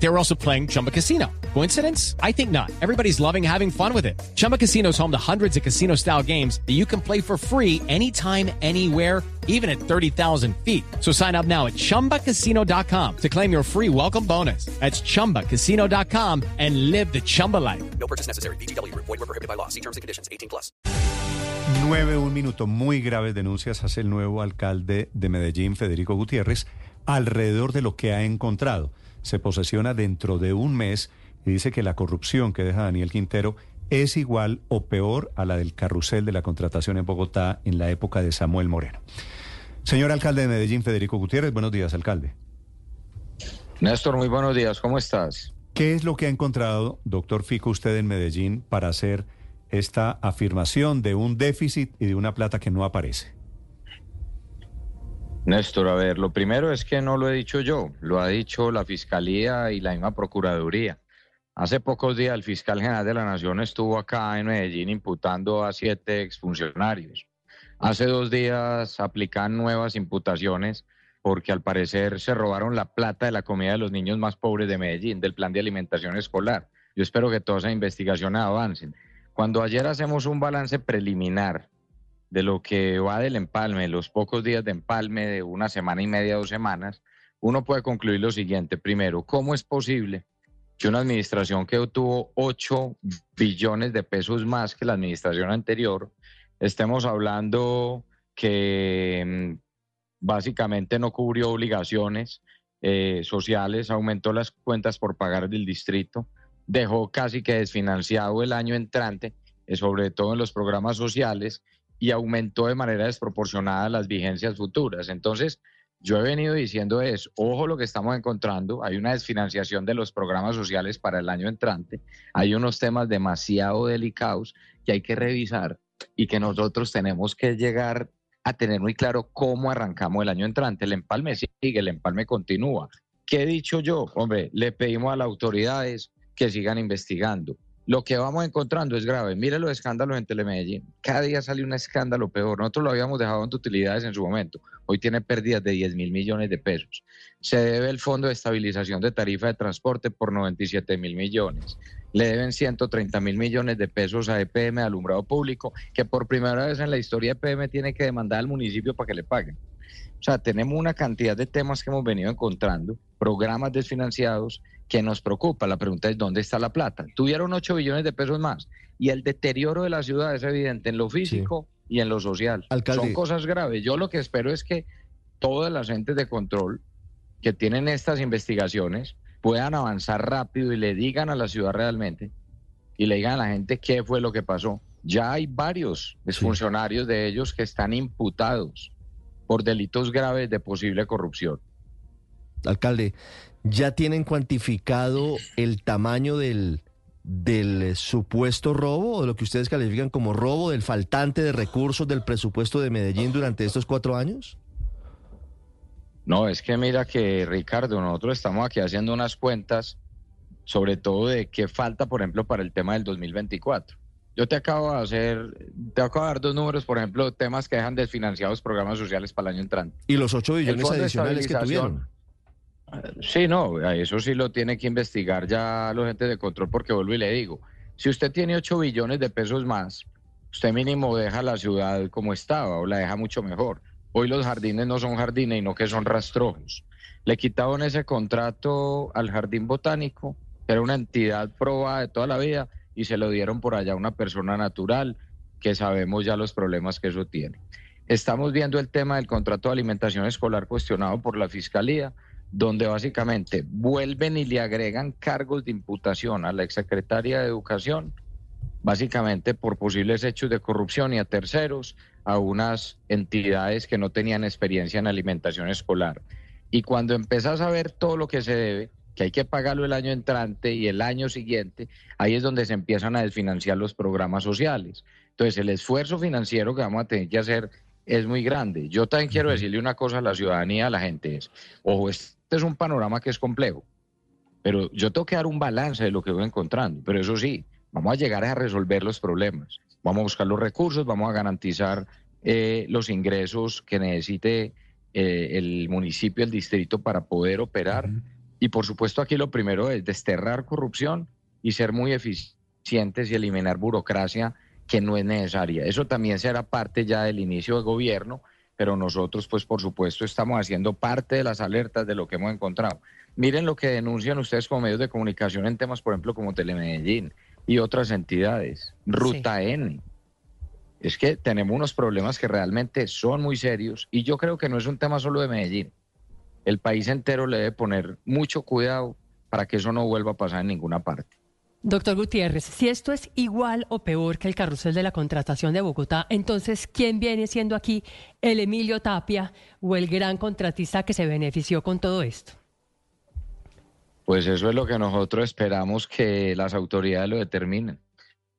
They were also playing Chumba Casino. Coincidence? I think not. Everybody's loving having fun with it. Chumba Casino is home to hundreds of casino style games that you can play for free anytime, anywhere, even at 30,000 feet. So sign up now at chumbacasino.com to claim your free welcome bonus. That's chumbacasino.com and live the Chumba life. No purchase necessary. BGW. Void were prohibited by law. See terms and conditions. 18 plus. 9, un minuto. Muy graves denuncias hace el nuevo alcalde de Medellín, Federico Gutiérrez, alrededor de lo que ha encontrado. Se posesiona dentro de un mes y dice que la corrupción que deja Daniel Quintero es igual o peor a la del carrusel de la contratación en Bogotá en la época de Samuel Moreno. Señor alcalde de Medellín, Federico Gutiérrez, buenos días, alcalde. Néstor, muy buenos días, ¿cómo estás? ¿Qué es lo que ha encontrado, doctor Fico, usted en Medellín para hacer esta afirmación de un déficit y de una plata que no aparece? Néstor, a ver, lo primero es que no lo he dicho yo, lo ha dicho la Fiscalía y la misma Procuraduría. Hace pocos días el fiscal general de la Nación estuvo acá en Medellín imputando a siete exfuncionarios. Hace dos días aplican nuevas imputaciones porque al parecer se robaron la plata de la comida de los niños más pobres de Medellín, del plan de alimentación escolar. Yo espero que todas esas investigaciones avancen. Cuando ayer hacemos un balance preliminar de lo que va del empalme, los pocos días de empalme de una semana y media, dos semanas, uno puede concluir lo siguiente. Primero, ¿cómo es posible que una administración que obtuvo 8 billones de pesos más que la administración anterior, estemos hablando que mm, básicamente no cubrió obligaciones eh, sociales, aumentó las cuentas por pagar del distrito, dejó casi que desfinanciado el año entrante, eh, sobre todo en los programas sociales, y aumentó de manera desproporcionada las vigencias futuras. Entonces, yo he venido diciendo es, ojo lo que estamos encontrando, hay una desfinanciación de los programas sociales para el año entrante, hay unos temas demasiado delicados que hay que revisar y que nosotros tenemos que llegar a tener muy claro cómo arrancamos el año entrante. El empalme sigue, el empalme continúa. ¿Qué he dicho yo? Hombre, le pedimos a las autoridades que sigan investigando. Lo que vamos encontrando es grave. Mire los escándalos en Telemedellín. Cada día sale un escándalo peor. Nosotros lo habíamos dejado en utilidades en su momento. Hoy tiene pérdidas de 10 mil millones de pesos. Se debe el Fondo de Estabilización de Tarifa de Transporte por 97 mil millones. Le deben 130 mil millones de pesos a EPM, Alumbrado Público, que por primera vez en la historia EPM tiene que demandar al municipio para que le paguen. O sea, tenemos una cantidad de temas que hemos venido encontrando, programas desfinanciados que nos preocupa. La pregunta es, ¿dónde está la plata? Tuvieron 8 billones de pesos más y el deterioro de la ciudad es evidente en lo físico y en lo social. Son cosas graves. Yo lo que espero es que todas las entes de control que tienen estas investigaciones puedan avanzar rápido y le digan a la ciudad realmente y le digan a la gente qué fue lo que pasó. Ya hay varios funcionarios de ellos que están imputados por delitos graves de posible corrupción. Alcalde, ¿ya tienen cuantificado el tamaño del, del supuesto robo o de lo que ustedes califican como robo del faltante de recursos del presupuesto de Medellín durante estos cuatro años? No, es que mira que Ricardo, nosotros estamos aquí haciendo unas cuentas, sobre todo de qué falta, por ejemplo, para el tema del 2024. Yo te acabo de hacer, te acabo de dar dos números, por ejemplo, temas que dejan desfinanciados programas sociales para el año entrante. ¿Y los 8 billones adicionales que tuvieron? Sí, no, eso sí lo tiene que investigar ya los entes de control, porque vuelvo y le digo, si usted tiene 8 billones de pesos más, usted mínimo deja la ciudad como estaba o la deja mucho mejor. Hoy los jardines no son jardines, sino que son rastrojos. Le quitaron ese contrato al jardín botánico, que era una entidad probada de toda la vida, y se lo dieron por allá a una persona natural que sabemos ya los problemas que eso tiene. Estamos viendo el tema del contrato de alimentación escolar cuestionado por la Fiscalía, donde básicamente vuelven y le agregan cargos de imputación a la exsecretaria de Educación, básicamente por posibles hechos de corrupción y a terceros, a unas entidades que no tenían experiencia en alimentación escolar. Y cuando empezás a ver todo lo que se debe, que hay que pagarlo el año entrante y el año siguiente, ahí es donde se empiezan a desfinanciar los programas sociales. Entonces, el esfuerzo financiero que vamos a tener que hacer es muy grande. Yo también quiero decirle una cosa a la ciudadanía, a la gente, es, ojo, este es un panorama que es complejo, pero yo tengo que dar un balance de lo que voy encontrando, pero eso sí, vamos a llegar a resolver los problemas. Vamos a buscar los recursos, vamos a garantizar eh, los ingresos que necesite eh, el municipio, el distrito para poder operar. Y por supuesto aquí lo primero es desterrar corrupción y ser muy eficientes y eliminar burocracia que no es necesaria. Eso también será parte ya del inicio del gobierno, pero nosotros pues por supuesto estamos haciendo parte de las alertas de lo que hemos encontrado. Miren lo que denuncian ustedes como medios de comunicación en temas, por ejemplo, como Telemedellín y otras entidades. Ruta N. Es que tenemos unos problemas que realmente son muy serios y yo creo que no es un tema solo de Medellín. El país entero le debe poner mucho cuidado para que eso no vuelva a pasar en ninguna parte. Doctor Gutiérrez, si esto es igual o peor que el carrusel de la contratación de Bogotá, entonces, ¿quién viene siendo aquí el Emilio Tapia o el gran contratista que se benefició con todo esto? Pues eso es lo que nosotros esperamos que las autoridades lo determinen.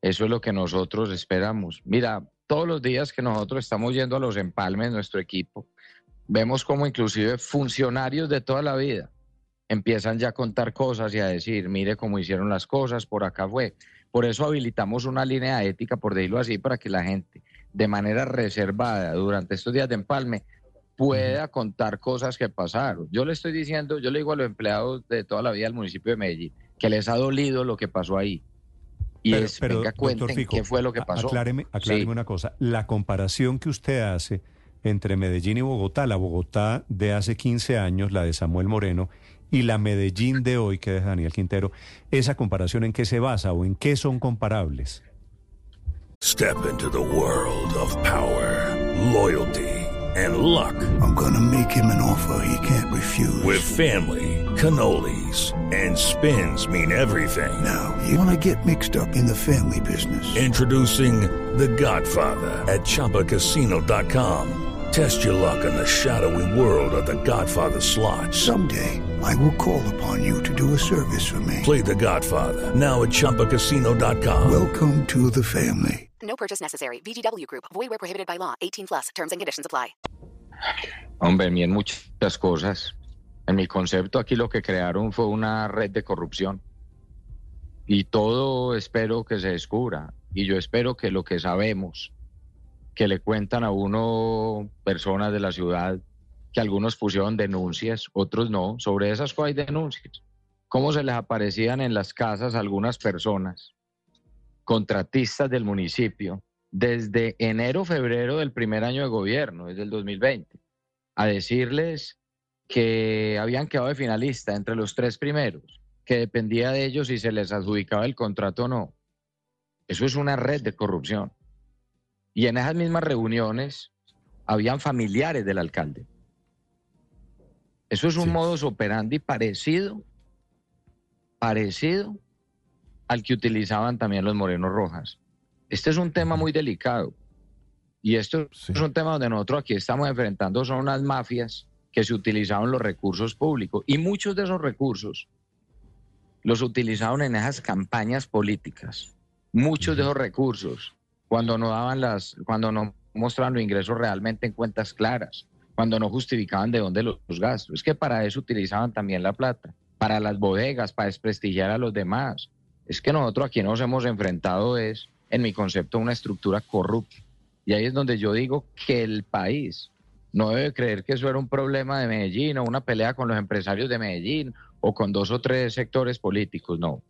Eso es lo que nosotros esperamos. Mira, todos los días que nosotros estamos yendo a los empalmes, nuestro equipo, vemos como inclusive funcionarios de toda la vida empiezan ya a contar cosas y a decir, mire cómo hicieron las cosas, por acá fue. Por eso habilitamos una línea ética, por decirlo así, para que la gente, de manera reservada, durante estos días de empalme, pueda contar cosas que pasaron. Yo le estoy diciendo, yo le digo a los empleados de toda la vida del municipio de Medellín, que les ha dolido lo que pasó ahí. Y es, venga, cuenten qué fue lo que pasó. Acláreme, acláreme una cosa. La comparación que usted hace entre Medellín y Bogotá, la Bogotá de hace 15 años, la de Samuel Moreno, y la Medellín de hoy, que es Daniel Quintero, ¿esa comparación en qué se basa o en qué son comparables? Step into the world of power, loyalty and luck. I'm gonna make him an offer he can't refuse. With family, cannolis and spins mean everything. Now, you wanna get mixed up in the family business. Introducing The Godfather at ChumbaCasino.com. Test your luck in the shadowy world of The Godfather slot. Someday, I will call upon you to do a service for me. Play The Godfather now at ChumbaCasino.com. Welcome to the family. No purchase necessary. VGW Group. Void where prohibited by law. 18 plus. Terms and conditions apply. Hombre, en muchas cosas. En mi concepto aquí lo que crearon fue una red de corrupción. Y todo espero que se descubra. Y yo espero que lo que sabemos que le cuentan a uno personas de la ciudad que algunos pusieron denuncias, otros no. Sobre esas hay denuncias. ¿Cómo se les aparecían en las casas algunas personas, contratistas del municipio, desde enero, febrero del primer año de gobierno, desde el 2020, a decirles que habían quedado de finalista entre los tres primeros, que dependía de ellos si se les adjudicaba el contrato o no? Eso es una red de corrupción. Y en esas mismas reuniones habían familiares del alcalde. Eso es un modus operandi parecido, parecido al que utilizaban también los morenos rojas. Este es un tema muy delicado. Y esto es un tema donde nosotros aquí estamos enfrentando son unas mafias que se utilizaban los recursos públicos. Y muchos de esos recursos los utilizaron en esas campañas políticas. Muchos de esos recursos cuando no daban las, cuando no mostraban los ingresos realmente en cuentas claras, cuando no justificaban de dónde los, gastos. Es que para eso utilizaban también la plata, para las bodegas, para desprestigiar a los demás. Es que nosotros aquí nos hemos enfrentado es, en mi concepto, una estructura corrupta. Y ahí es donde yo digo que el país no debe creer que eso era un problema de Medellín o una pelea con los empresarios de Medellín o con dos o tres sectores políticos. No,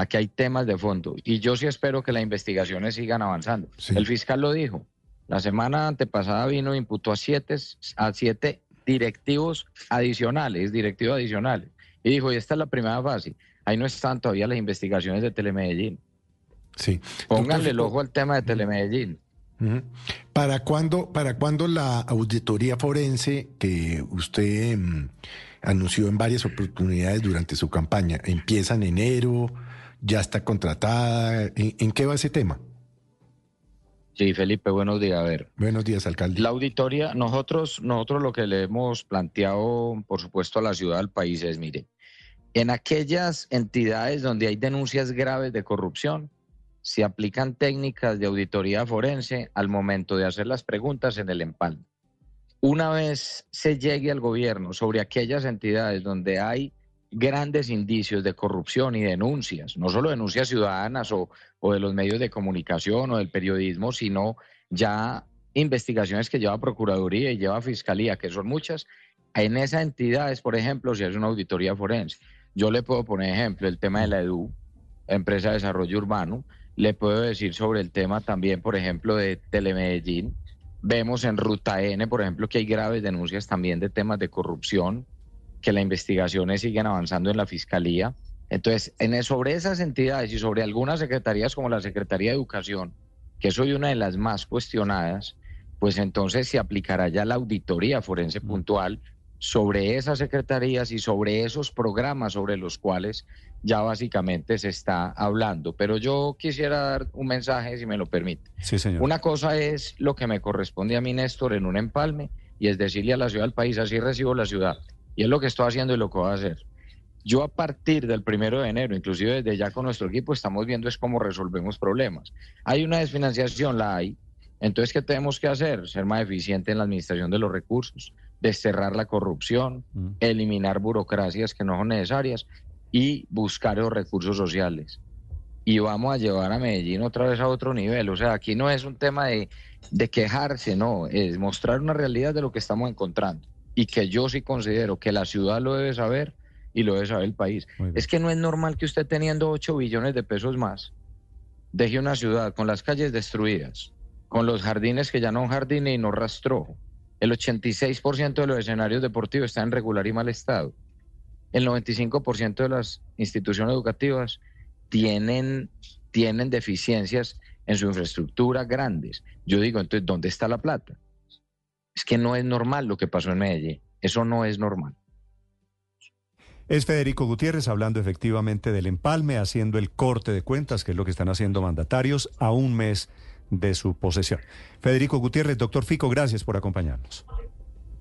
Aquí hay temas de fondo y yo sí espero que las investigaciones sigan avanzando. El fiscal lo dijo. La semana antepasada vino e imputó a siete, a siete directivos adicionales, directivos adicionales. Y dijo, y esta es la primera fase. Ahí no están todavía las investigaciones de Telemedellín. Sí. Pónganle el ojo al tema de Telemedellín. ¿Para cuándo, ¿Para cuándo la auditoría forense que usted mm, anunció en varias oportunidades durante su campaña empieza en enero? Ya está contratada. ¿En, qué va ese tema? Sí, Felipe, buenos días. A ver. Buenos días, alcalde. La auditoría, nosotros, nosotros lo que le hemos planteado, por supuesto, a la ciudad, al país es, mire, en aquellas entidades donde hay denuncias graves de corrupción, se aplican técnicas de auditoría forense al momento de hacer las preguntas en el empalme. Una vez se llegue al gobierno sobre aquellas entidades donde hay grandes indicios de corrupción y denuncias, no solo denuncias ciudadanas o, o de los medios de comunicación o del periodismo, sino ya investigaciones que lleva Procuraduría y lleva Fiscalía, que son muchas, en esas entidades, por ejemplo, si es una auditoría forense. Yo le puedo poner ejemplo el tema de la EDU, Empresa de Desarrollo Urbano, le puedo decir sobre el tema también, por ejemplo, de Telemedellín. Vemos en Ruta N, por ejemplo, que hay graves denuncias también de temas de corrupción, que las investigaciones siguen avanzando en la Fiscalía. Entonces, en, sobre esas entidades y sobre algunas secretarías como la Secretaría de Educación, que soy una de las más cuestionadas, pues entonces se aplicará ya la auditoría forense puntual sobre esas secretarías y sobre esos programas sobre los cuales ya básicamente se está hablando. Pero yo quisiera dar un mensaje, si me lo permite. Sí, señor. Una cosa es lo que me corresponde a mí, Néstor, en un empalme, y es decirle a la ciudad del país, así recibo la ciudad. Y es lo que estoy haciendo y lo que voy a hacer. Yo a partir del primero de enero, inclusive desde ya con nuestro equipo, estamos viendo es cómo resolvemos problemas. Hay una desfinanciación, la hay. Entonces, ¿qué tenemos que hacer? Ser más eficiente en la administración de los recursos, desterrar la corrupción, eliminar burocracias que no son necesarias y buscar los recursos sociales. Y vamos a llevar a Medellín otra vez a otro nivel. O sea, aquí no es un tema de, de quejarse, no, es mostrar una realidad de lo que estamos encontrando. Y que yo sí considero que la ciudad lo debe saber y lo debe saber el país. Es que no es normal que usted teniendo 8 billones de pesos más deje una ciudad con las calles destruidas, con los jardines que ya no son jardines y no rastrojo. El 86% de los escenarios deportivos están en regular y mal estado. El 95% de las instituciones educativas tienen, tienen deficiencias en su infraestructura grandes. Yo digo, entonces, ¿dónde está la plata? Es que no es normal lo que pasó en Medellín. Eso no es normal. Es Federico Gutiérrez hablando efectivamente del empalme, haciendo el corte de cuentas, que es lo que están haciendo mandatarios, a un mes de su posesión. Federico Gutiérrez, doctor Fico, gracias por acompañarnos.